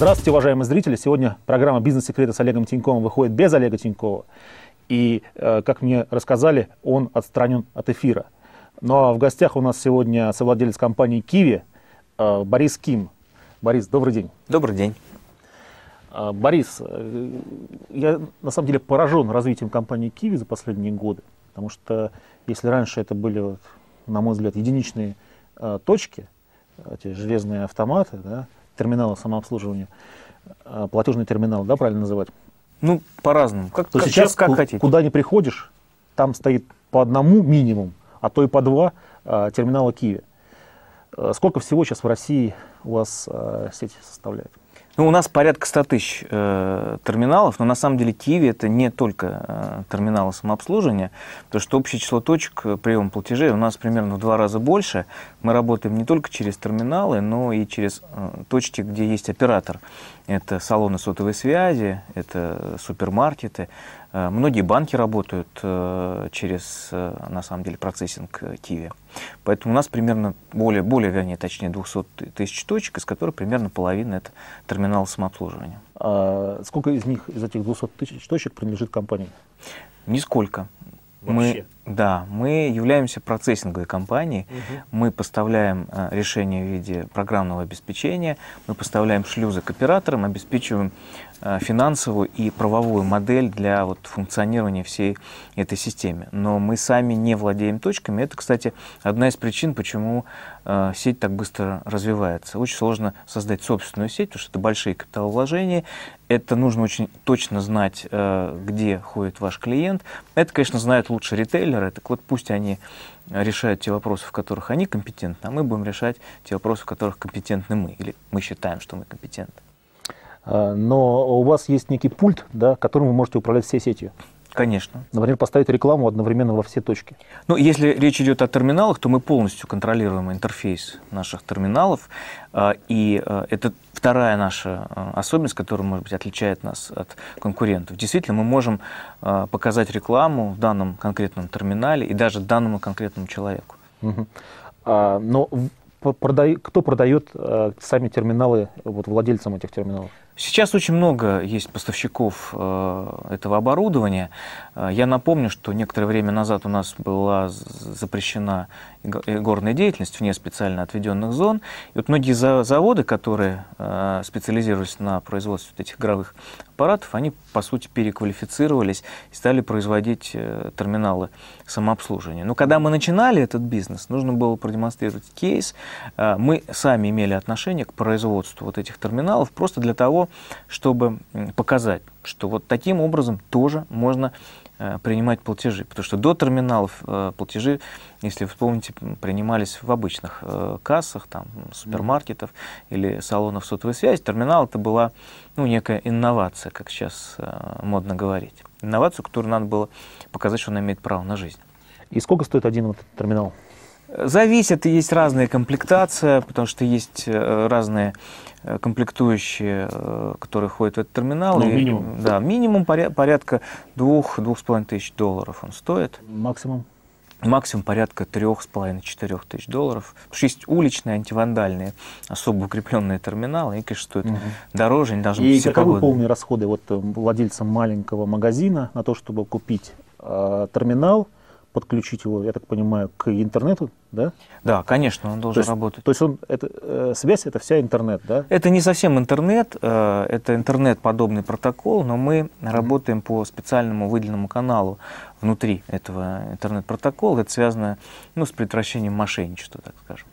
Здравствуйте, уважаемые зрители. Сегодня программа «Бизнес-секреты» с Олегом Тиньковым выходит без Олега Тинькова. И, э, как мне рассказали, он отстранен от эфира. Ну а в гостях у нас сегодня совладелец компании «Киви» э, Борис Ким. Борис, добрый день. Добрый день. Э, Борис, я на самом деле поражен развитием компании «Киви» за последние годы. Потому что если раньше это были, на мой взгляд, единичные точки, эти железные автоматы, да, терминала самообслуживания, а, платежный терминал, да, правильно называть? Ну, по-разному. Как, как, сейчас, как хотите. Куда не приходишь, там стоит по одному минимум, а то и по два а, терминала Киви. А, сколько всего сейчас в России у вас сеть составляет? Ну, у нас порядка 100 тысяч э, терминалов, но на самом деле Киви это не только э, терминалы самообслуживания, потому что общее число точек э, приема платежей у нас примерно в два раза больше. Мы работаем не только через терминалы, но и через э, точки, где есть оператор. Это салоны сотовой связи, это супермаркеты. Э, многие банки работают э, через, э, на самом деле, процессинг Киви. Поэтому у нас примерно более, более вернее, точнее, 200 тысяч точек, из которых примерно половина – это терминал самообслуживания. А сколько из них, из этих 200 тысяч точек принадлежит компании? Нисколько. Вообще? Мы, да, мы являемся процессинговой компанией. Угу. Мы поставляем э, решения в виде программного обеспечения, мы поставляем шлюзы к операторам, обеспечиваем э, финансовую и правовую модель для вот, функционирования всей этой системы. Но мы сами не владеем точками. Это, кстати, одна из причин, почему э, сеть так быстро развивается. Очень сложно создать собственную сеть, потому что это большие капиталовложения, это нужно очень точно знать, э, где ходит ваш клиент. Это, конечно, знают лучше ритейлеры. Так вот, пусть они решают те вопросы, в которых они компетентны, а мы будем решать те вопросы, в которых компетентны мы. Или мы считаем, что мы компетентны. А, но у вас есть некий пульт, да, которым вы можете управлять всей сетью. Конечно. Например, поставить рекламу одновременно во все точки. Ну, если речь идет о терминалах, то мы полностью контролируем интерфейс наших терминалов. А, и а, это вторая наша а, особенность, которая, может быть, отличает нас от конкурентов. Действительно, мы можем показать рекламу в данном конкретном терминале и даже данному конкретному человеку. Угу. А, но продай, кто продает сами терминалы вот, владельцам этих терминалов? Сейчас очень много есть поставщиков э, этого оборудования. Э, я напомню, что некоторое время назад у нас была запрещена горная деятельность вне специально отведенных зон. И вот многие заводы, которые э, специализировались на производстве этих игровых аппаратов, они, по сути, переквалифицировались и стали производить э, терминалы самообслуживания. Но когда мы начинали этот бизнес, нужно было продемонстрировать кейс. Э, мы сами имели отношение к производству вот этих терминалов просто для того, чтобы показать, что вот таким образом тоже можно э, принимать платежи. Потому что до терминалов э, платежи, если вы вспомните, принимались в обычных э, кассах, там, супермаркетов или салонов сотовой связи. Терминал это была ну, некая инновация, как сейчас модно говорить. Инновацию, которую надо было показать, что она имеет право на жизнь. И сколько стоит один вот терминал? Зависит, есть разная комплектация, потому что есть разные Э, комплектующие, э, которые ходят в этот терминал. Ну, минимум. И, да, минимум порядка двух-двух с половиной тысяч долларов он стоит. Максимум? Максимум порядка трех с половиной-четырех тысяч долларов. Потому что есть уличные, антивандальные, особо укрепленные терминалы, они, конечно, стоят угу. дороже, они должны и быть И каковы полные расходы вот э, владельцам маленького магазина на то, чтобы купить э, терминал, подключить его, я так понимаю, к интернету, да? Да, конечно, он должен то есть, работать. То есть он, это, э, связь это вся интернет, да? Это не совсем интернет, э, это интернет-подобный протокол, но мы mm-hmm. работаем по специальному выделенному каналу внутри этого интернет-протокола. Это связано ну, с предотвращением мошенничества, так скажем.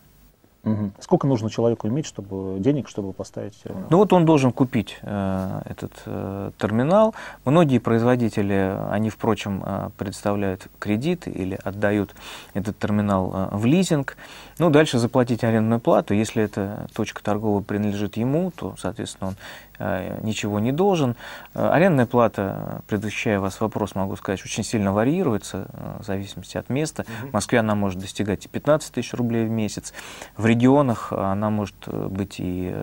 Угу. Сколько нужно человеку иметь, чтобы денег, чтобы поставить терминал? Ну вот он должен купить э, этот э, терминал. Многие производители, они, впрочем, э, предоставляют кредит или отдают этот терминал э, в лизинг. Ну, дальше заплатить арендную плату. Если эта точка торговая принадлежит ему, то, соответственно, он Э, ничего не должен. Э, арендная плата, предвещая вас вопрос, могу сказать, очень сильно варьируется э, в зависимости от места. В Москве она может достигать и 15 тысяч рублей в месяц. В регионах она может быть и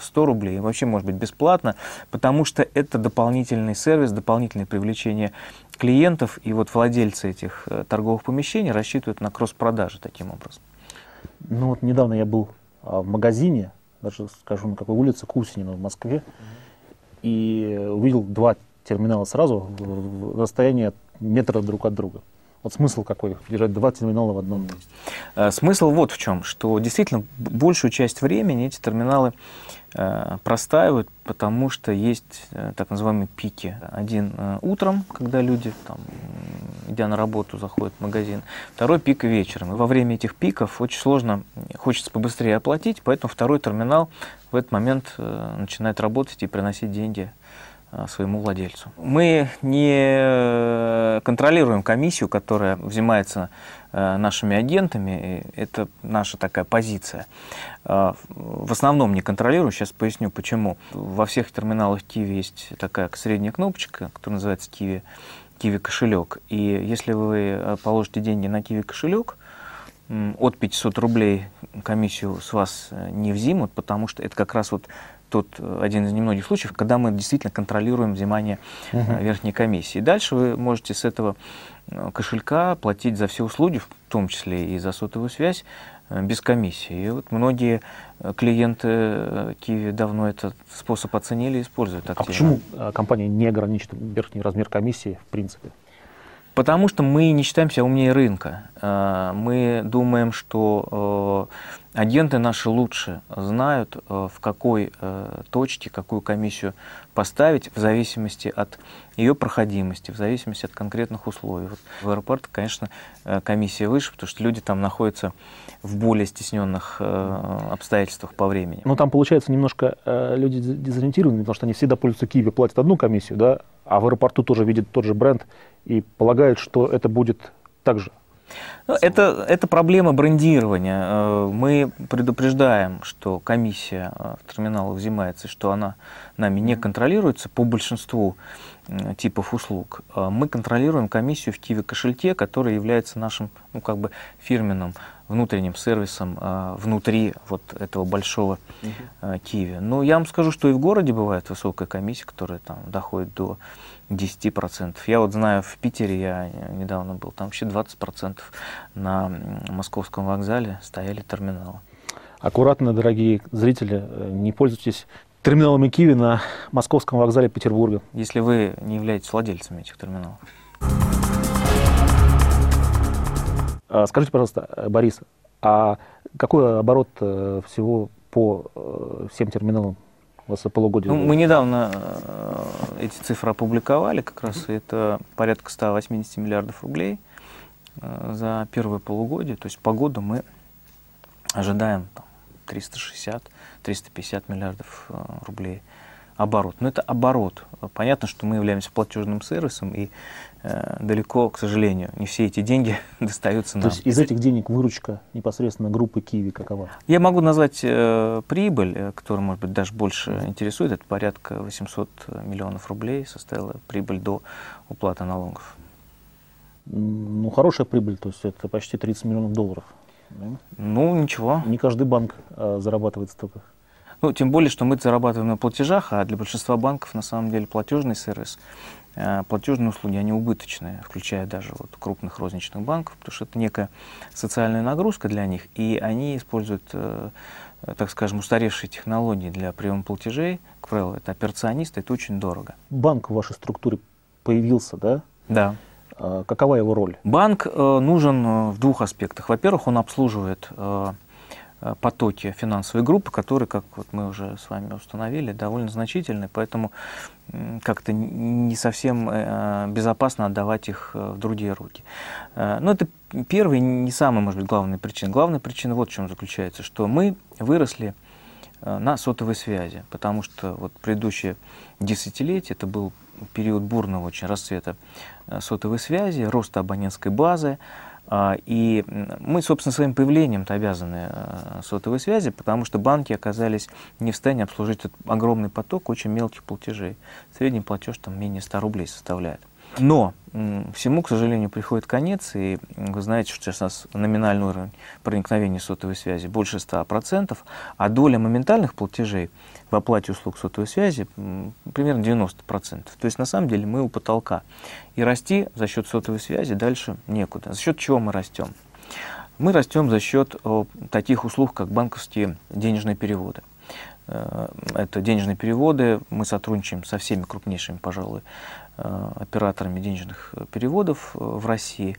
100 рублей, и вообще может быть бесплатно, потому что это дополнительный сервис, дополнительное привлечение клиентов, и вот владельцы этих торговых помещений рассчитывают на кросс-продажи таким образом. Ну вот недавно я был а, в магазине, даже скажу, на какой улице, Кусинина в Москве, и увидел два терминала сразу в расстоянии метра друг от друга. Вот смысл какой, держать два терминала в одном месте? Э, смысл вот в чем, что действительно большую часть времени эти терминалы простаивают, потому что есть э, так называемые пики. Один э, утром, когда люди, там, идя на работу, заходят в магазин, второй пик вечером. И во время этих пиков очень сложно, хочется побыстрее оплатить, поэтому второй терминал в этот момент э, начинает работать и приносить деньги Э, своему владельцу. Мы не контролируем комиссию, которая взимается э, нашими агентами. Это наша такая позиция. Э, в основном не контролируем. Сейчас поясню, почему. Во всех терминалах Киви есть такая средняя кнопочка, которая называется Киви, Киви кошелек. И если вы положите деньги на Киви кошелек, от 500 рублей комиссию с вас не взимут, потому что это как раз вот тот э, один из немногих случаев, когда мы действительно контролируем взимание угу. верхней комиссии. дальше вы можете с этого э, кошелька платить за все услуги, в том числе и за сотовую связь, без комиссии. И вот многие клиенты Киви давно этот способ оценили и используют активно. А почему компания не ограничит верхний размер комиссии в принципе? Потому что мы не считаемся умнее рынка. Мы думаем, что Агенты наши лучше знают, э, в какой э, точке какую комиссию поставить в зависимости от ее проходимости, в зависимости от конкретных условий. Вот в аэропорт, конечно, э, комиссия выше, потому что люди там находятся в более стесненных обстоятельствах по времени. Ну, там, получается, немножко люди дезориентированы, потому что они всегда пользуются Киеве, платят одну комиссию, да, а в аэропорту тоже видят тот же бренд и полагают, что это будет так же. Ну, это, это проблема брендирования. Э, мы предупреждаем, что комиссия э, в терминалах взимается, что она нами не контролируется по большинству типов услуг. Э, мы контролируем комиссию в Киви кошельке, который является нашим ну, как бы фирменным внутренним сервисом внутри вот этого большого uh Киви. Но я вам скажу, что и в городе бывает высокая комиссия, которая там доходит до 10%. Я вот знаю, в Питере я недавно был, там вообще 20% на московском вокзале стояли терминалы. Аккуратно, дорогие зрители, не пользуйтесь терминалами Киви на московском вокзале Петербурга. Если вы не являетесь владельцами этих терминалов. А, скажите, пожалуйста, Борис, а какой оборот э, всего по э, всем терминалам у вас полугодие? Ну, мы недавно э, эти цифры опубликовали, как раз это порядка 180 миллиардов рублей э, за первое полугодие. То есть по году мы ожидаем 360-350 миллиардов э, рублей оборот. Но это оборот. Понятно, что мы являемся платежным сервисом, и э, далеко, к сожалению, не все эти деньги достаются нам. То есть из этих денег выручка непосредственно группы Киви какова? Я могу назвать э, прибыль, э, которая, может быть, даже больше интересует. Это порядка 800 миллионов рублей составила прибыль до уплаты налогов. Ну, хорошая прибыль, то есть это почти 30 миллионов долларов. Да? Ну, ничего. Не каждый банк э, зарабатывает столько. Ну, тем более, что мы зарабатываем на платежах, а для большинства банков на самом деле платежный сервис, э, платежные услуги, они убыточные, включая даже вот крупных розничных банков, потому что это некая социальная нагрузка для них, и они используют, э, так скажем, устаревшие технологии для приема платежей, к правилу, это операционисты, это очень дорого. Банк в вашей структуре появился, да? Да. А какова его роль? Банк э, нужен в двух аспектах. Во-первых, он обслуживает Э, потоки финансовой группы, которые, как вот мы уже с вами установили, довольно значительны, поэтому как-то не совсем э, безопасно отдавать их э, в другие руки. Но это первая, не самая, может быть, главная причина. Главная причина вот в чем заключается, что мы выросли на сотовой связи, потому что вот предыдущее десятилетие, это был период бурного очень расцвета сотовой связи, роста абонентской базы, и мы, собственно, своим появлением обязаны э, сотовой связи, потому что банки оказались не в состоянии обслужить этот огромный поток очень мелких платежей. Средний платеж там менее 100 рублей составляет. Но всему, к сожалению, приходит конец, и вы знаете, что сейчас у нас номинальный уровень проникновения сотовой связи больше 100%, а доля моментальных платежей в оплате услуг сотовой связи примерно 90%. То есть на самом деле мы у потолка. И расти за счет сотовой связи дальше некуда. За счет чего мы растем? Мы растем за счет таких услуг, как банковские денежные переводы. Это денежные переводы. Мы сотрудничаем со всеми крупнейшими, пожалуй, операторами денежных переводов в России.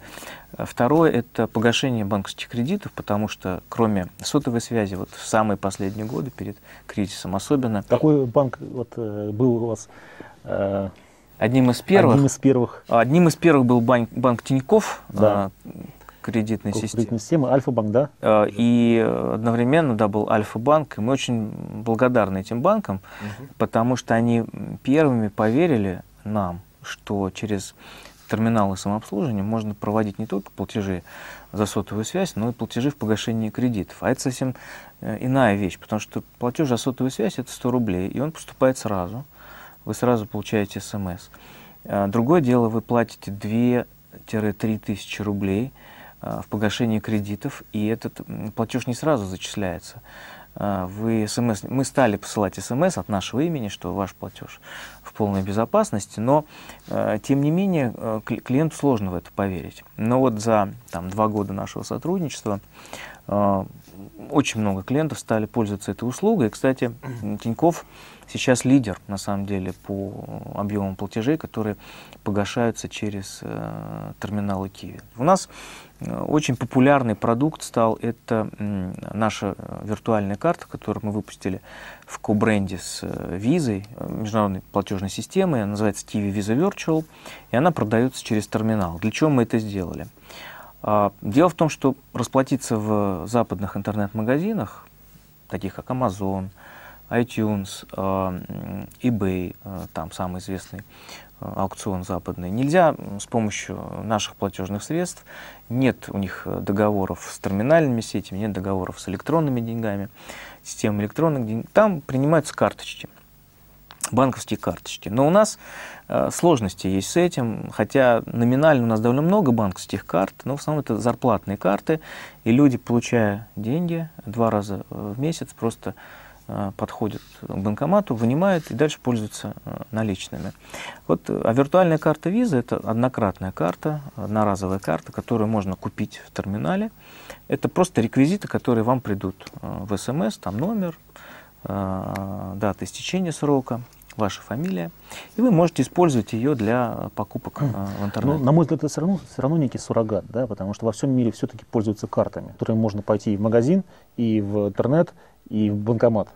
Второе – это погашение банковских кредитов, потому что кроме сотовой связи, вот в самые последние годы перед кризисом особенно… Какой банк вот, был у вас Одним из первых. Одним из первых. Одним из первых был банк, банк Тиньков, да. кредитной системы. Кредитной системы, Альфа-банк, да? И одновременно, да, был Альфа-банк. И мы очень благодарны этим банкам, угу. потому что они первыми поверили нам, что через терминалы самообслуживания можно проводить не только платежи за сотовую связь, но и платежи в погашении кредитов. А это совсем иная вещь, потому что платеж за сотовую связь – это 100 рублей, и он поступает сразу вы сразу получаете смс. А, другое дело, вы платите 2-3 тысячи рублей а, в погашении кредитов, и этот платеж не сразу зачисляется. А, вы смс, мы стали посылать смс от нашего имени, что ваш платеж в полной безопасности, но тем не менее клиенту сложно в это поверить. Но вот за там, два года нашего сотрудничества очень много клиентов стали пользоваться этой услугой. И, кстати, Тиньков сейчас лидер, на самом деле, по объемам платежей, которые погашаются через э, терминалы Киви. У нас э, очень популярный продукт стал, это э, наша виртуальная карта, которую мы выпустили в ко-бренде с э, визой, международной платежной системой, она называется Kiwi Visa Virtual, и она продается через терминал. Для чего мы это сделали? А, дело в том, что расплатиться в западных интернет-магазинах, таких как Amazon, iTunes, а, eBay, а, там самый известный аукцион западный, нельзя с помощью наших платежных средств. Нет у них договоров с терминальными сетями, нет договоров с электронными деньгами, системой электронных денег. Там принимаются карточки банковские карточки. Но у нас э, сложности есть с этим, хотя номинально у нас довольно много банковских карт, но в основном это зарплатные карты, и люди, получая деньги два раза в месяц, просто э, подходят к банкомату, вынимают и дальше пользуются э, наличными. Вот, а виртуальная карта виза – это однократная карта, одноразовая карта, которую можно купить в терминале. Это просто реквизиты, которые вам придут э, в СМС, там номер, э, дата истечения срока, ваша фамилия, и вы можете использовать ее для покупок э, в интернете. Ну, на мой взгляд, это все равно, все равно некий суррогат, да, потому что во всем мире все-таки пользуются картами, которые можно пойти и в магазин, и в интернет, и в банкомат.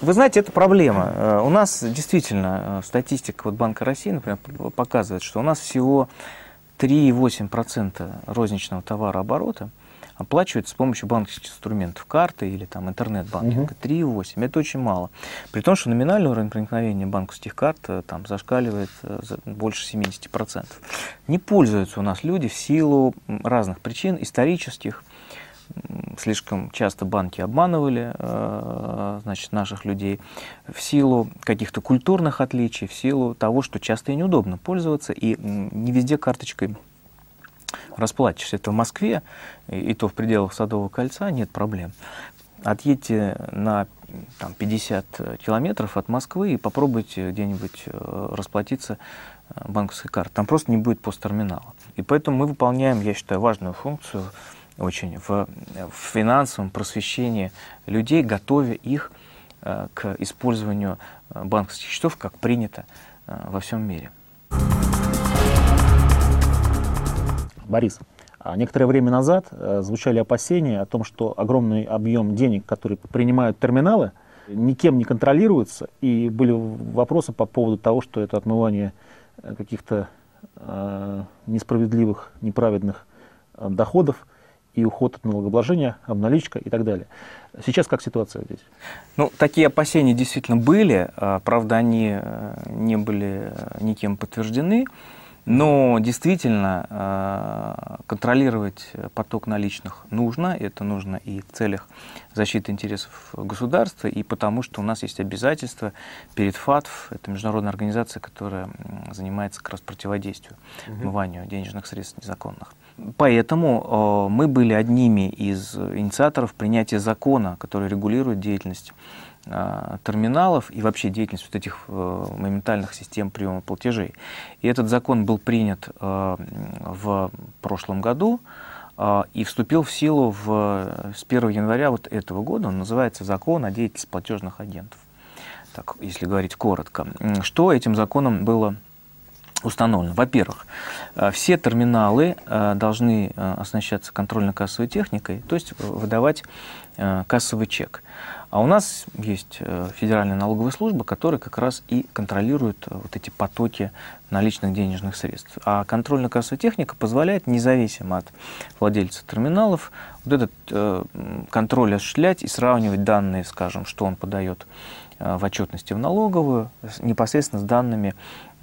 Вы знаете, это проблема. Э, у нас действительно э, статистика вот Банка России, например, показывает, что у нас всего 3,8% розничного товарооборота – оплачивается с помощью банковских инструментов, карты или там интернет-банкинга. Угу. 3,8. Это очень мало. При том, что номинальный уровень проникновения банковских карт э, там зашкаливает э, больше 70%. Не пользуются у нас люди в силу разных причин, исторических, слишком часто банки обманывали э, значит, наших людей в силу каких-то культурных отличий, в силу того, что часто и неудобно пользоваться, и не везде карточкой расплачешься. Это в Москве, и то в пределах Садового кольца нет проблем. Отъедьте на там, 50 километров от Москвы и попробуйте где-нибудь э, расплатиться э, банковской картой. Там просто не будет посттерминала. И поэтому мы выполняем, я считаю, важную функцию очень в, в финансовом просвещении людей, готовя их э, к использованию банковских счетов, как принято во всем мире. Борис, а некоторое время назад э, звучали опасения о том, что огромный объем денег, который принимают терминалы, никем не контролируется, и были вопросы по поводу того, что это отмывание э, каких-то э, несправедливых, неправедных доходов и уход от налогообложения, обналичка и так далее. Сейчас как ситуация здесь? Ну, такие опасения действительно были, а, правда, они не были никем подтверждены. Но действительно э, контролировать поток наличных нужно. Это нужно и в целях защиты интересов государства, и потому что у нас есть обязательства перед ФАТФ, это международная организация, которая занимается как раз противодействию отмыванию денежных средств незаконных. Поэтому э, мы были одними из инициаторов принятия закона, который регулирует деятельность терминалов и вообще деятельность вот этих э, моментальных систем приема платежей. И этот закон был принят э, в прошлом году. а, и вступил в силу в, с 1 января вот этого года. Он называется «Закон о деятельности платежных агентов». Так, если говорить коротко. Что этим законом было установлено? Во-первых, э, все терминалы должны оснащаться контрольно-кассовой техникой, то есть выдавать кассовый чек. А у нас есть Федеральная налоговая служба, которая как раз и контролирует вот эти потоки наличных денежных средств. А контрольно-кассовая техника позволяет, независимо от владельца терминалов, вот этот контроль осуществлять и сравнивать данные, скажем, что он подает в отчетности в налоговую, непосредственно с данными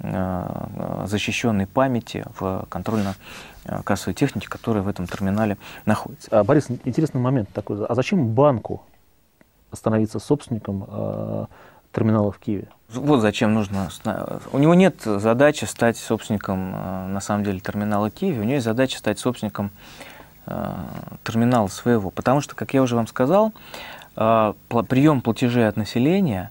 Э, защищенной памяти в контрольно-кассовой технике, которая в этом терминале находится. А, Борис, интересный момент такой. А зачем банку становиться собственником э, терминала в Киеве? Вот зачем нужно. У него нет задачи стать собственником, э, на самом деле, терминала Киеве. У него есть задача стать собственником э, терминала своего. Потому что, как я уже вам сказал, э, прием платежей от населения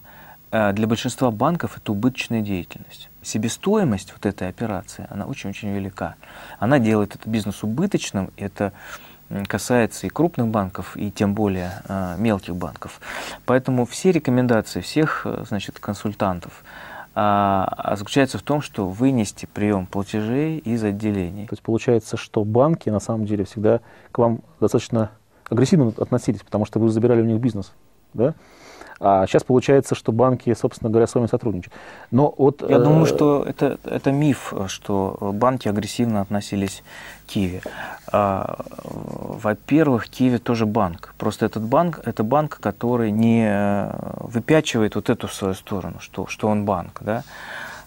э, для большинства банков это убыточная деятельность себестоимость вот этой операции, она очень-очень велика. Она делает этот бизнес убыточным, это касается и крупных банков, и тем более э, мелких банков. Поэтому все рекомендации всех э, значит, консультантов э, заключаются в том, что вынести прием платежей из отделений. То есть получается, что банки на самом деле всегда к вам достаточно агрессивно относились, потому что вы забирали у них бизнес, да? А сейчас получается, что банки, собственно говоря, с вами сотрудничают. Но вот, Я э... думаю, что это, это миф, что банки агрессивно относились к Киеве. А, во-первых, Киеве тоже банк. Просто этот банк – это банк, который не выпячивает вот эту свою сторону, что, что он банк. Да?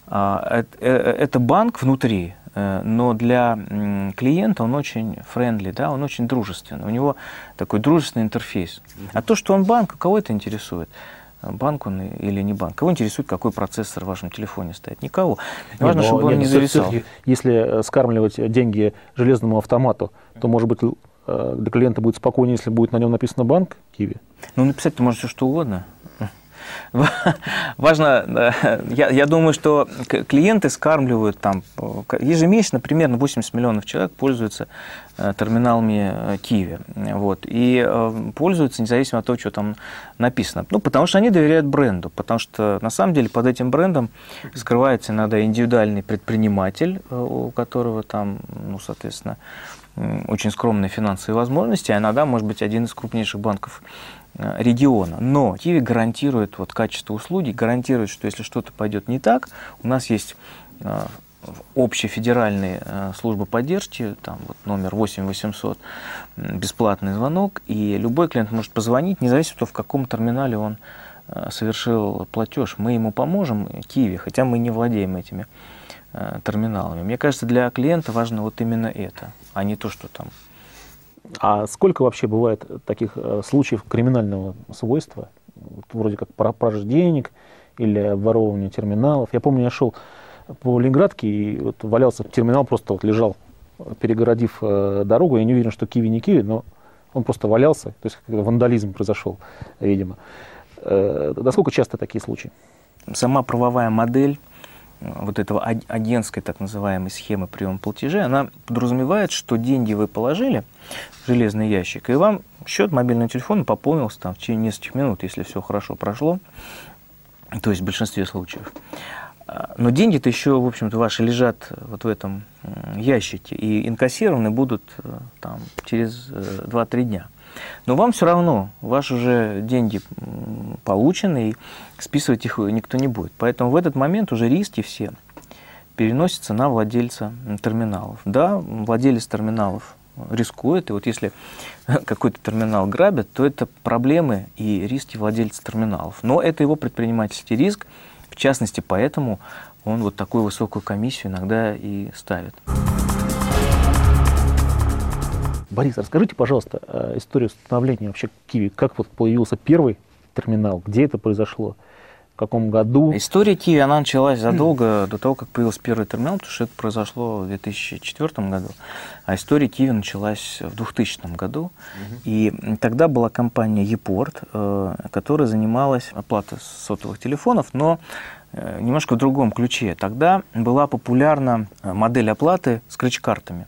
А, это, э, это банк внутри, э, но для клиента он очень friendly, да, он очень дружественный. У него такой дружественный интерфейс. А то, что он банк, кого это интересует? банк он или не банк. Кого интересует, какой процессор в вашем телефоне стоит? Никого. Важно, нет, чтобы он нет, не зависал. Если э, скармливать деньги железному автомату, то, может быть, для клиента будет спокойнее, если будет на нем написано банк QIWI? Ну, написать ты можешь все что угодно. Важно, я, я думаю, что клиенты скармливают там ежемесячно примерно 80 миллионов человек пользуются э, терминалами э, Киви. Вот, и э, пользуются независимо от того, что там написано. Ну, потому что они доверяют бренду. Потому что на самом деле под этим брендом скрывается иногда индивидуальный предприниматель, у которого там, ну, соответственно, очень скромные финансовые возможности, а иногда, может быть, один из крупнейших банков Э, региона. Но Киви гарантирует вот качество услуги, гарантирует, что если что-то пойдет не так, у нас есть э, общефедеральные э, службы поддержки, там вот номер 8800, бесплатный звонок, и любой клиент может позвонить, независимо от того, в каком терминале он совершил платеж. Мы ему поможем, Киви, хотя мы не владеем этими терминалами. Мне кажется, для клиента важно вот именно это, а не то, что там а сколько вообще бывает таких э, случаев криминального свойства, вот, вроде как пропажа денег или ворование терминалов? Я помню, я шел по Ленинградке и вот валялся терминал, просто вот лежал, перегородив э, дорогу. Я не уверен, что киви не киви, но он просто валялся, то есть вандализм произошел, видимо. Э, насколько часто такие случаи? Сама правовая модель вот этого агентской так называемой схемы приема платежей, она подразумевает, что деньги вы положили в железный ящик, и вам счет мобильного телефона пополнился там, в течение нескольких минут, если все хорошо прошло, то есть в большинстве случаев. А, но деньги-то еще, в общем-то, ваши лежат вот в этом ящике и инкассированы будут э, там, через 2-3 э, дня. Но вам все равно, ваши уже деньги получены, и списывать их никто не будет. Поэтому в этот момент уже риски все переносятся на владельца терминалов. Да, владелец терминалов рискует, и вот если какой-то терминал грабят, то это проблемы и риски владельца терминалов. Но это его предпринимательский риск, в частности, поэтому он вот такую высокую комиссию иногда и ставит. Борис, расскажите, пожалуйста, э, историю становления вообще Киви. Как вот появился первый терминал, где это произошло, в каком году? История Киви, она началась задолго до того, как появился первый терминал, потому что это произошло в 2004 году, а история Киви началась в 2000 году. Угу. И тогда была компания ePort, э, которая занималась оплатой сотовых телефонов, но э, немножко в другом ключе. Тогда была популярна модель оплаты с ключ-картами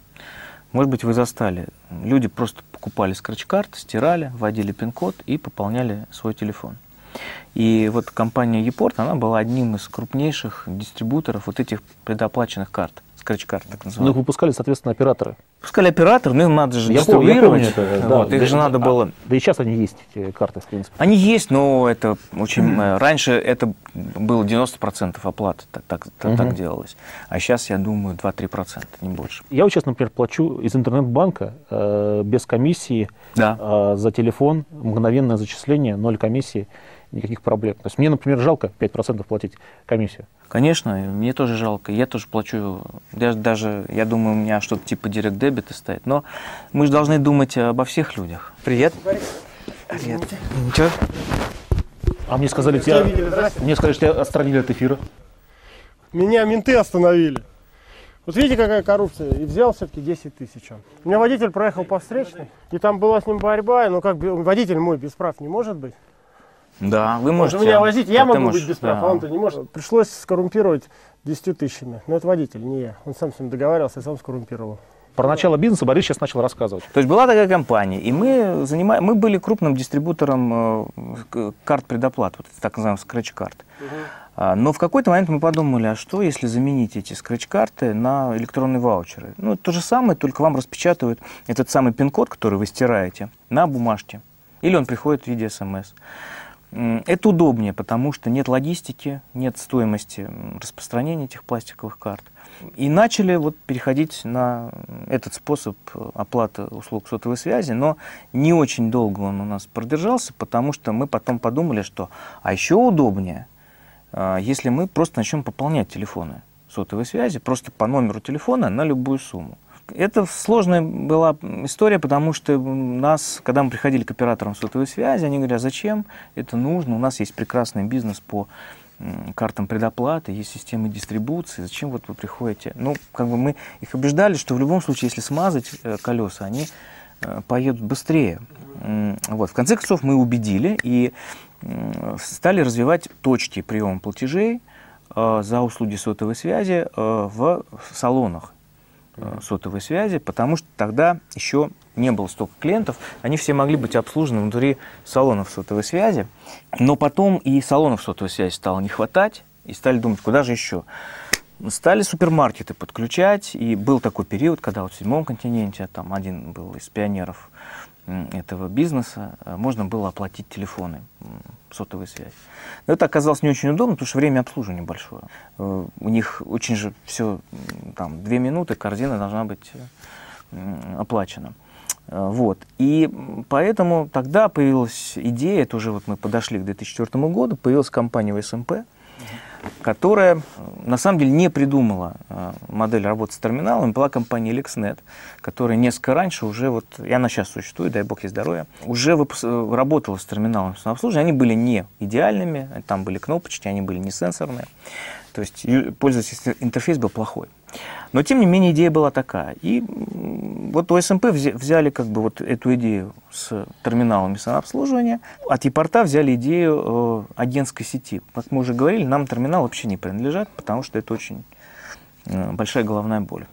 Может быть, вы застали. Люди просто покупали скретч-карты, стирали, вводили пин-код и пополняли свой телефон. И вот компания Епорт, она была одним из крупнейших дистрибуторов вот этих предоплаченных карт скретч-карт, так называемых. Ну, их выпускали, соответственно, операторы. Пускали оператор, но им надо же Я помню, я дистрибуировать. помню это, да. Вот, их Да, же надо а, было... Да и сейчас они есть, эти карты, в принципе. Они есть, но это очень... э, Раньше это было 90% оплаты, так, так, так, так делалось. А сейчас, я думаю, 2-3%, не больше. Я вот сейчас, например, плачу из интернет-банка э, без комиссии Да. э, за телефон, мгновенное зачисление, ноль комиссии, никаких проблем. То есть мне, например, жалко 5% платить комиссию. Конечно, мне тоже жалко. Я тоже плачу. Я даже, я думаю, у меня что-то типа директ дебета стоит. Но мы же должны думать обо всех людях. Привет. Привет. Ничего? А мне сказали, Тебя мне сказали, что тебя отстранили от эфира. Меня менты остановили. Вот видите, какая коррупция. И взял все-таки 10 тысяч он. У меня водитель проехал по встречной, и там была с ним борьба. Ну как бы водитель мой без прав не может быть. Да, вы Может можете. меня возить, я могу можешь, быть без прав, да. а он-то не может. Пришлось скоррумпировать 10 тысячами. Но это водитель, не я. Он сам с ним договаривался, и сам скоррумпировал. Про начало бизнеса Борис сейчас начал рассказывать. То есть была такая компания, и мы, занима... мы были крупным дистрибутором э, карт предоплат, вот так называемых скретч-карт. А, Но в какой-то момент мы подумали, а что, если заменить эти скретч-карты на электронные ваучеры? Ну, то же самое, только вам распечатывают этот самый пин-код, который вы стираете, на бумажке. Или он приходит в виде смс. Это удобнее, потому что нет логистики, нет стоимости распространения этих пластиковых карт. И начали вот переходить на этот способ э, оплаты услуг сотовой связи, но не очень долго он у нас продержался, потому что мы потом подумали, что а еще удобнее, э, если мы просто начнем пополнять телефоны сотовой связи, просто по номеру телефона на любую сумму. Это сложная была история, потому что нас, когда мы приходили к операторам сотовой связи, они говорят, а зачем это нужно, у нас есть прекрасный бизнес по картам предоплаты, есть системы дистрибуции, зачем вот вы приходите? Ну, как бы мы их убеждали, что в любом случае, если смазать э, колеса, они э, поедут быстрее. Вот. В конце концов, мы убедили и стали развивать точки приема платежей э, за услуги сотовой связи в салонах сотовой связи, потому что тогда еще не было столько клиентов, они все могли быть обслужены внутри салонов сотовой связи, но потом и салонов сотовой связи стало не хватать, и стали думать, куда же еще. Стали супермаркеты подключать, и был такой период, когда вот в седьмом континенте, там один был из пионеров этого бизнеса, э, можно было оплатить телефоны, м, сотовой связи. Но это оказалось не очень удобно, потому что время обслуживания большое. Э, У них очень же все, там, две минуты, корзина должна быть э, оплачена. Вот. И поэтому тогда появилась идея, это уже вот мы подошли к 2004 году, появилась компания СМП, которая на самом деле не придумала э, модель работы с терминалом, была компания LexNet, которая несколько раньше уже, вот, и она сейчас существует, дай бог ей здоровья, уже э, работала с терминалом самообслуживания. Они были не идеальными, там были кнопочки, они были не сенсорные. То есть пользовательский интерфейс был плохой. Но, тем не менее, идея была такая. И вот у СМП взя- взяли как бы вот эту идею с терминалами самообслуживания, от Епорта взяли идею э, агентской сети. Как мы уже говорили, нам терминал вообще не принадлежат, потому что это очень э, большая головная боль.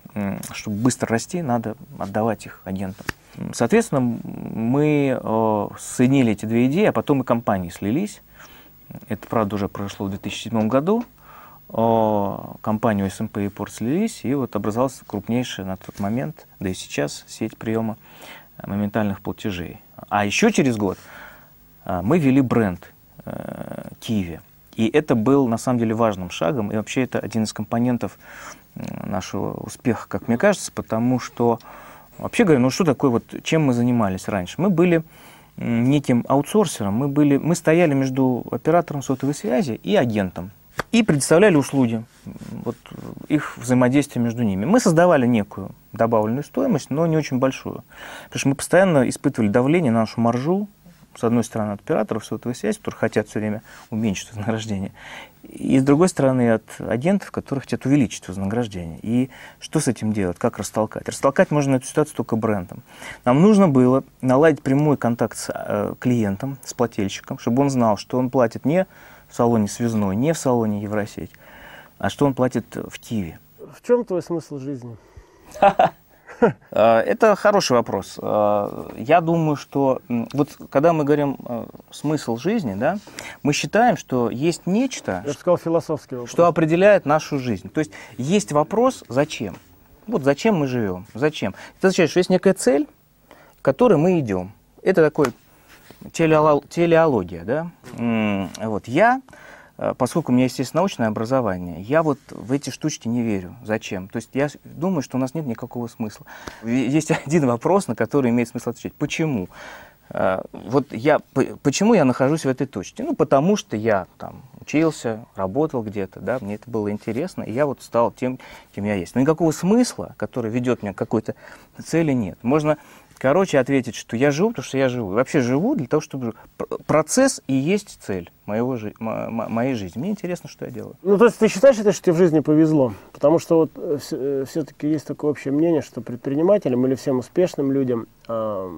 Чтобы быстро расти, надо отдавать их агентам. Соответственно, мы э, соединили эти две идеи, а потом и компании слились. Это, правда, уже произошло в 2007 году. Компанию СМП и Порт слились, и вот образовалась крупнейшая на тот момент, да и сейчас, сеть приема э, моментальных платежей. А еще через год э, мы ввели бренд э, Киви. И это был на самом деле важным шагом, и вообще это один из компонентов нашего успеха, как мне кажется, потому что, вообще говоря, ну что такое, вот чем мы занимались раньше? Мы были неким аутсорсером, мы, были, мы стояли между оператором сотовой связи и агентом и предоставляли услуги, вот их взаимодействие между ними. Мы создавали некую добавленную стоимость, но не очень большую, потому что мы постоянно испытывали давление на нашу маржу, с одной стороны, от операторов сотовой связи, которые хотят все время уменьшить вознаграждение, и с другой стороны, от агентов, которые хотят увеличить вознаграждение. И что с этим делать, как растолкать? Растолкать можно эту ситуацию только брендом. Нам нужно было наладить прямой контакт с э, клиентом, с плательщиком, чтобы он знал, что он платит не в салоне связной, не в салоне Евросеть, а что он платит в Киеве. В чем твой смысл жизни? А, это хороший вопрос. А, я думаю, что вот когда мы говорим а, смысл жизни, да, мы считаем, что есть нечто, Я сказал философский вопрос. что определяет нашу жизнь. То есть есть вопрос, зачем? Вот зачем мы живем? Зачем? Это означает, что есть некая цель, к которой мы идем. Это такой телеология, да? Вот я Э, поскольку у меня есть научное образование, я вот в эти штучки не верю. Зачем? То есть я думаю, что у нас нет никакого смысла. Есть один вопрос, на который имеет смысл отвечать. Почему? Э, вот я, почему я нахожусь в этой точке? Ну, потому что я там учился, работал где-то, да, мне это было интересно, и я вот стал тем, кем я есть. Но никакого смысла, который ведет меня к какой-то цели, нет. Можно короче, ответить, что я живу, потому что я живу. вообще живу для того, чтобы... Процесс и есть цель моего, моей жизни. Мне интересно, что я делаю. Ну, то есть ты считаешь это, что тебе в жизни повезло? Потому что вот э, э, все-таки есть такое общее мнение, что предпринимателям или всем успешным людям, э,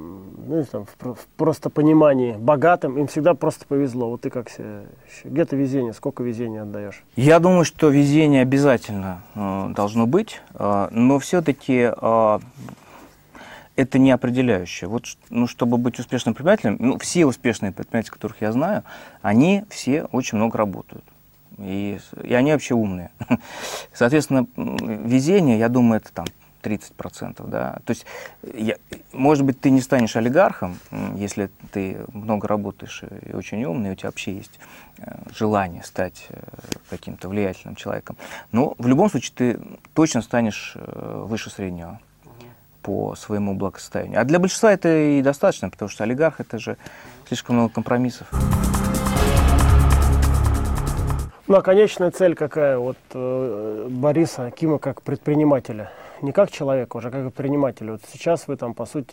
ну, там, в, в просто понимании, богатым, им всегда просто повезло. Вот ты как себе... Где-то везение, сколько везения отдаешь? Я думаю, что везение обязательно э, должно быть, э, но все-таки э, это не определяющее. Вот, ну, чтобы быть успешным предпринимателем, ну, все успешные предприниматели, которых я знаю, они все очень много работают. И, и они вообще умные. Соответственно, везение, я думаю, это там 30%. Да? То есть, я, может быть, ты не станешь олигархом, если ты много работаешь и очень умный, у тебя вообще есть э, желание стать э, каким-то влиятельным человеком. Но в любом случае ты точно станешь э, выше среднего по своему благосостоянию. А для большинства это и достаточно, потому что олигарх это же слишком много компромиссов. Ну а конечная цель какая вот э, Бориса Кима как предпринимателя? Не как человека, уже как предпринимателя. Вот сейчас вы там, по сути,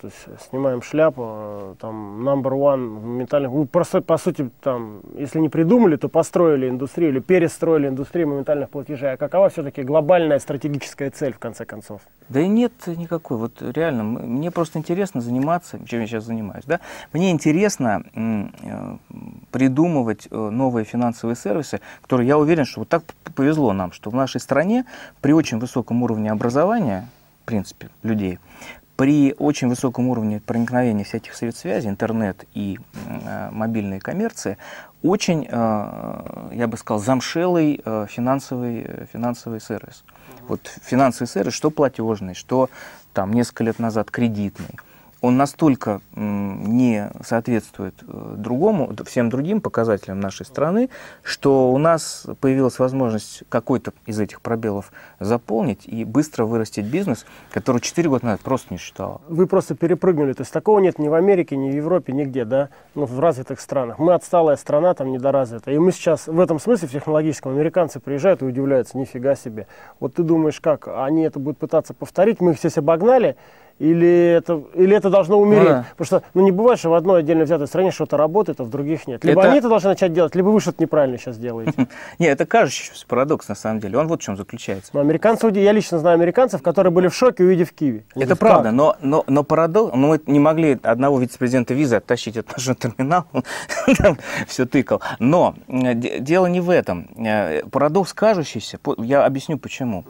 то есть, снимаем шляпу, там, number one в моментальных... Вы просто, по сути, там, если не придумали, то построили индустрию или перестроили индустрию моментальных платежей. А какова все-таки глобальная стратегическая цель, в конце концов? Да и нет никакой. Вот реально, мне просто интересно заниматься, чем я сейчас занимаюсь. Да? Мне интересно э, придумывать э, новые финансовые сервисы, которые, я уверен, что вот так повезло нам, что в нашей стране при очень высоком уровне уровне образования, в принципе, людей, при очень высоком уровне проникновения всяких средств связи, интернет и э, мобильной коммерции, очень, э, я бы сказал, замшелый э, финансовый, э, финансовый сервис. Вот финансовый сервис, что платежный, что там несколько лет назад кредитный – он настолько не соответствует э, другому, всем другим показателям нашей страны, что у нас появилась возможность какой-то из этих пробелов заполнить и быстро вырастить бизнес, который 4 года назад просто не считал. Вы просто перепрыгнули, то есть такого нет ни в Америке, ни в Европе, нигде, да, ну, в развитых странах. Мы отсталая страна, там недоразвитая. И мы сейчас в этом смысле, в технологическом, американцы приезжают и удивляются, нифига себе. Вот ты думаешь, как, они это будут пытаться повторить, мы их здесь обогнали, или это, или это должно умереть? Ну, да. Потому что ну, не бывает, что в одной отдельно взятой стране что-то работает, а в других нет. Либо это... они это должны начать делать, либо вы что-то неправильно сейчас делаете. Нет, это кажущийся парадокс на самом деле. Он вот в чем заключается. Но американцы, я лично знаю американцев, которые были в шоке, увидев Киви. Это правда, но, но, но парадокс, ну, мы не могли одного вице-президента визы оттащить от нашего терминала, там все тыкал. Но дело не в этом. Э, парадокс кажущийся, я объясню почему.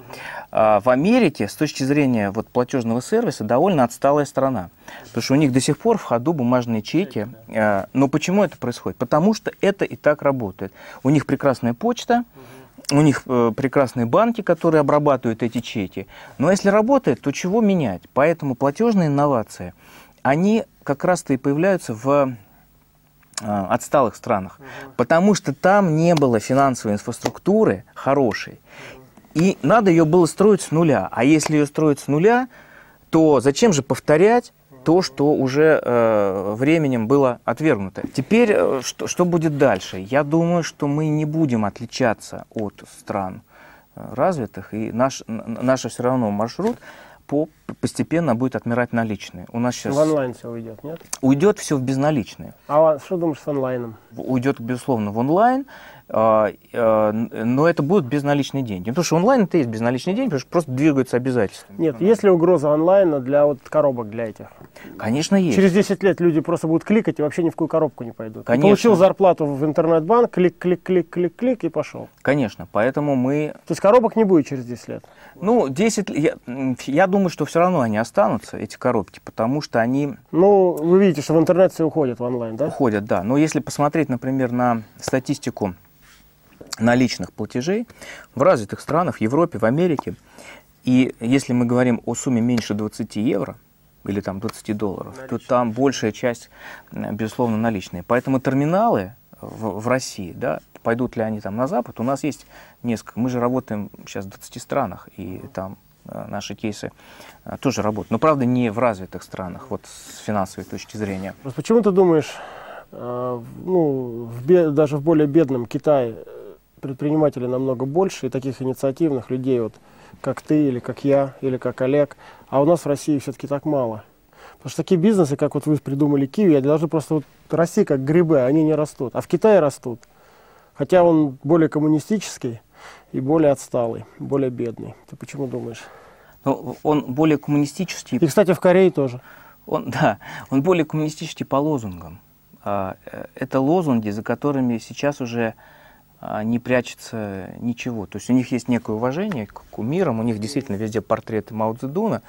А, в Америке с точки зрения вот, платежного сервиса довольно отсталая страна. Потому что у них до сих пор в ходу бумажные чеки. А, но почему это происходит? Потому что это и так работает. У них прекрасная почта, у них э, прекрасные банки, которые обрабатывают эти чеки. Но если работает, то чего менять? Поэтому платежные инновации, они как раз-то и появляются в э, отсталых странах, потому что там не было финансовой инфраструктуры хорошей. И надо ее было строить с нуля. А если ее строить с нуля, то зачем же повторять то, что уже э, временем было отвергнуто. Теперь, э, что, что будет дальше? Я думаю, что мы не будем отличаться от стран э, развитых, и наш, наш все равно маршрут по, постепенно будет отмирать наличные. У нас сейчас... В онлайн все уйдет, нет? Уйдет все в безналичные. А что думаешь с онлайном? Уйдет, безусловно, в онлайн. А, а, но это будут безналичные деньги. Потому что онлайн это есть безналичные деньги, потому что просто двигаются обязательства. Нет, есть ли угроза онлайна для вот коробок для этих? Конечно, есть. Через 10 лет люди просто будут кликать и вообще ни в какую коробку не пойдут. Конечно. Получил зарплату в интернет-банк, клик, клик, клик, клик, клик и пошел. Конечно, поэтому мы... То есть коробок не будет через 10 лет. Ну, 10... л- Я, я думаю, что все равно они останутся, эти коробки, потому что они Ну, вы видите, что в интернет все уходит в онлайн, да? уходят, да. Но если посмотреть, например, на статистику наличных платежей в развитых странах, в Европе, в Америке, и если мы говорим о сумме меньше 20 евро, или там 20 долларов, то там большая часть, м, безусловно, наличные. Поэтому терминалы в, в России, да, пойдут ли они там на Запад, у нас есть несколько. Мы же работаем сейчас в 20 странах, и там э, наши кейсы э, тоже работают. Но, правда, не в развитых странах, вот с финансовой точки зрения. Почему ты думаешь, э, ну, в даже в более бедном Китае э, предпринимателей намного больше и таких инициативных людей, вот, как ты или как я, или как Олег, а у нас в России все-таки так мало? Потому что такие бизнесы, как вот вы придумали Киви, они должны просто вот расти как грибы, а они не растут. А в Китае растут. Хотя он более коммунистический и более отсталый, более бедный. Ты почему думаешь? Ну, он более коммунистический И, кстати, в Корее тоже. Он, да, он более коммунистический по лозунгам. А, э, Это лозунги, за которыми сейчас уже не прячется ничего. То есть у них есть некое уважение к кумирам, у них действительно везде портреты Мао Цзэдуна,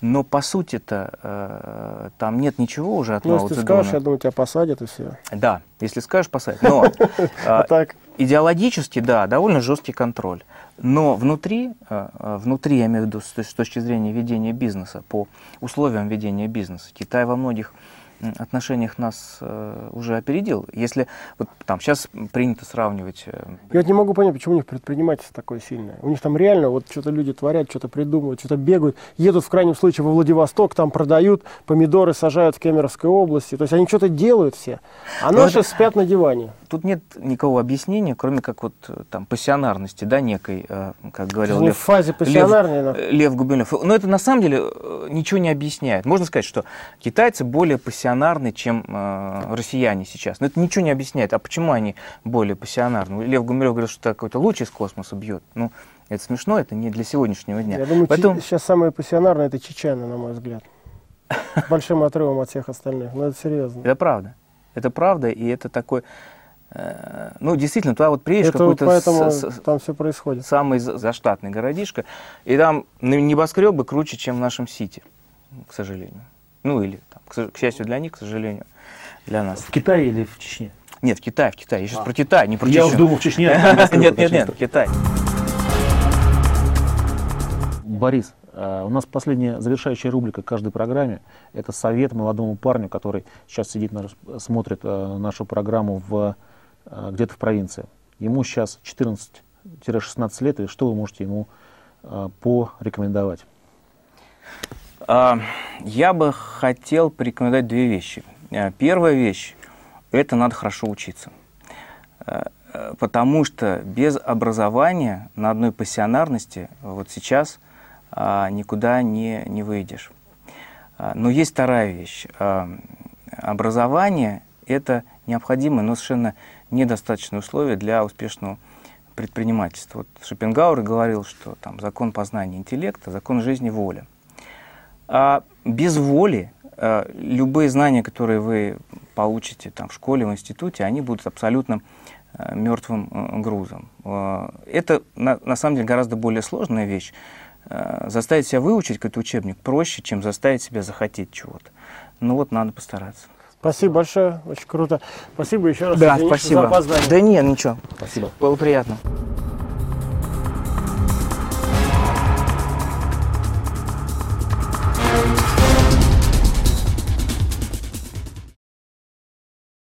но по сути-то э, там нет ничего уже от Ну, Мао если ты Цзэдуна. скажешь, я думаю, тебя посадят и все. Да, если скажешь, посадят. Но а, А Идеологически, да, довольно жесткий контроль. Но внутри, э, э, внутри, я имею в виду с точ- с точки зрения ведения бизнеса, по условиям ведения бизнеса, Китай во многих отношениях нас э, уже опередил. Если вот там сейчас принято сравнивать э, Я вот не могу понять, почему у них предпринимательство такое сильное. У них там реально вот что-то люди творят, что-то придумывают, что-то бегают, едут в крайнем случае во Владивосток, там продают, помидоры сажают в Кемеровской области. То есть они что-то делают все. А Ну, наши это- спят на диване. Тут нет никакого объяснения, кроме как вот э, там пассионарности, да, некой, как говорил Они в Лев, фазе э, Лев Губилев. Но это на самом деле ничего не объясняет. Можно сказать, что китайцы более пассионарны, чем э, россияне сейчас. Но это ничего не объясняет. А почему они более пассионарны? Лев Гумилев говорил, что какой-то луч из космоса бьет. Ну, это смешно, это не для сегодняшнего дня. Я думаю, Поэтому- сейчас самые пассионарные это чечены, на мой взгляд. С большим отрывом от всех остальных. Ну, это серьезно. Это правда. Это правда, и это такой... э, ну, действительно, туда вот приедешь Это какой-то поэтому с- с- там все происходит. самый за- заштатный городишко, и там небоскребы круче, чем в нашем Сити, к сожалению. Ну или, к, счастью для них, к сожалению, для нас. В Китае или в Чечне? Нет, в Китае, в Китае. Я сейчас про Китай, не про Я Чечню. уж думал, в Чечне. Нет, нет, нет, в Китае. Борис, э, у нас последняя завершающая рубрика каждой программе. Это совет молодому парню, который сейчас сидит, смотрит э, нашу программу в, э, где-то в провинции. Ему сейчас 14-16 лет, и что вы можете ему порекомендовать? А, Я бы хотел порекомендовать две вещи. Э, Первая вещь – это надо хорошо учиться. Э, э, Потому что без образования на одной пассионарности вот сейчас а, никуда не, не выйдешь. А, Но есть вторая вещь. Образование – это необходимое, но совершенно недостаточное условие для успешного предпринимательства. Вот Шопенгауэр говорил, что там закон познания интеллекта, закон жизни воля. А без воли э, любые знания, которые вы получите там, в школе, в институте, они будут абсолютно э, мертвым э, грузом. Это на, на самом деле гораздо более сложная вещь. Заставить себя выучить какой-то учебник проще, чем заставить себя захотеть чего-то. Ну вот надо постараться. Спасибо большое, очень круто. Спасибо еще раз. Да, спасибо. За опоздание. Да нет, ничего. Спасибо. Было приятно.